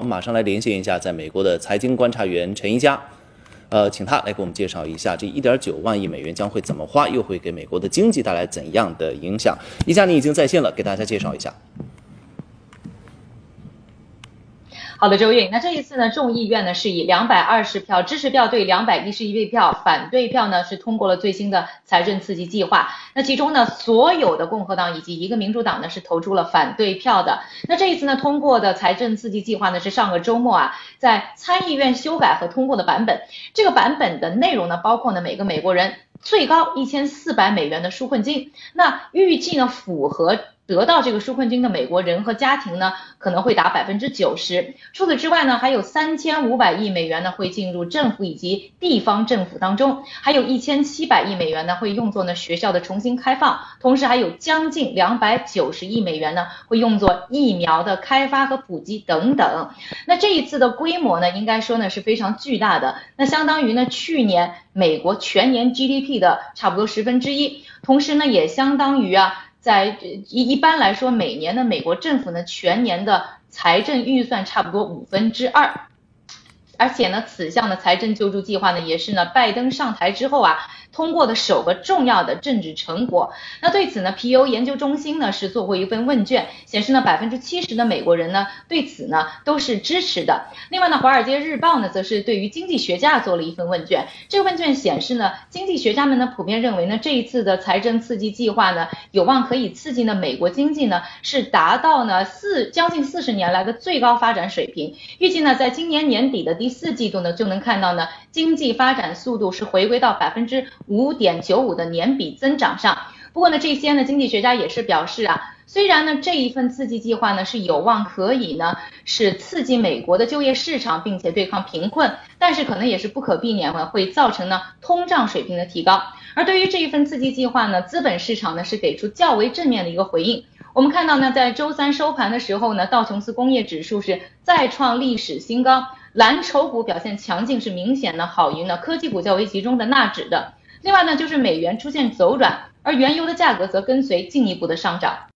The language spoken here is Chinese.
我们马上来连线一下在美国的财经观察员陈一佳，呃，请他来给我们介绍一下这一点九万亿美元将会怎么花，又会给美国的经济带来怎样的影响？一佳，你已经在线了，给大家介绍一下。好的，周韵。那这一次呢，众议院呢是以两百二十票支持票对两百一十一票反对票呢，是通过了最新的财政刺激计划。那其中呢，所有的共和党以及一个民主党呢是投出了反对票的。那这一次呢，通过的财政刺激计划呢是上个周末啊，在参议院修改和通过的版本。这个版本的内容呢，包括呢每个美国人最高一千四百美元的纾困金。那预计呢符合。得到这个纾困金的美国人和家庭呢，可能会达百分之九十。除此之外呢，还有三千五百亿美元呢会进入政府以及地方政府当中，还有一千七百亿美元呢会用作呢学校的重新开放，同时还有将近两百九十亿美元呢会用作疫苗的开发和普及等等。那这一次的规模呢，应该说呢是非常巨大的，那相当于呢去年美国全年 GDP 的差不多十分之一，同时呢也相当于啊。在一一般来说，每年的美国政府呢，全年的财政预算差不多五分之二，而且呢，此项的财政救助计划呢，也是呢，拜登上台之后啊。通过的首个重要的政治成果。那对此呢皮尤研究中心呢是做过一份问卷，显示呢百分之七十的美国人呢对此呢都是支持的。另外呢，华尔街日报呢则是对于经济学家做了一份问卷，这个问卷显示呢，经济学家们呢普遍认为呢这一次的财政刺激计划呢有望可以刺激呢美国经济呢是达到呢四将近四十年来的最高发展水平。预计呢在今年年底的第四季度呢就能看到呢经济发展速度是回归到百分之。五点九五的年比增长上，不过呢，这些呢经济学家也是表示啊，虽然呢这一份刺激计划呢是有望可以呢是刺激美国的就业市场，并且对抗贫困，但是可能也是不可避免的会造成呢通胀水平的提高。而对于这一份刺激计划呢，资本市场呢是给出较为正面的一个回应。我们看到呢，在周三收盘的时候呢，道琼斯工业指数是再创历史新高，蓝筹股表现强劲，是明显的好于呢科技股较为集中的纳指的。另外呢，就是美元出现走软，而原油的价格则跟随进一步的上涨。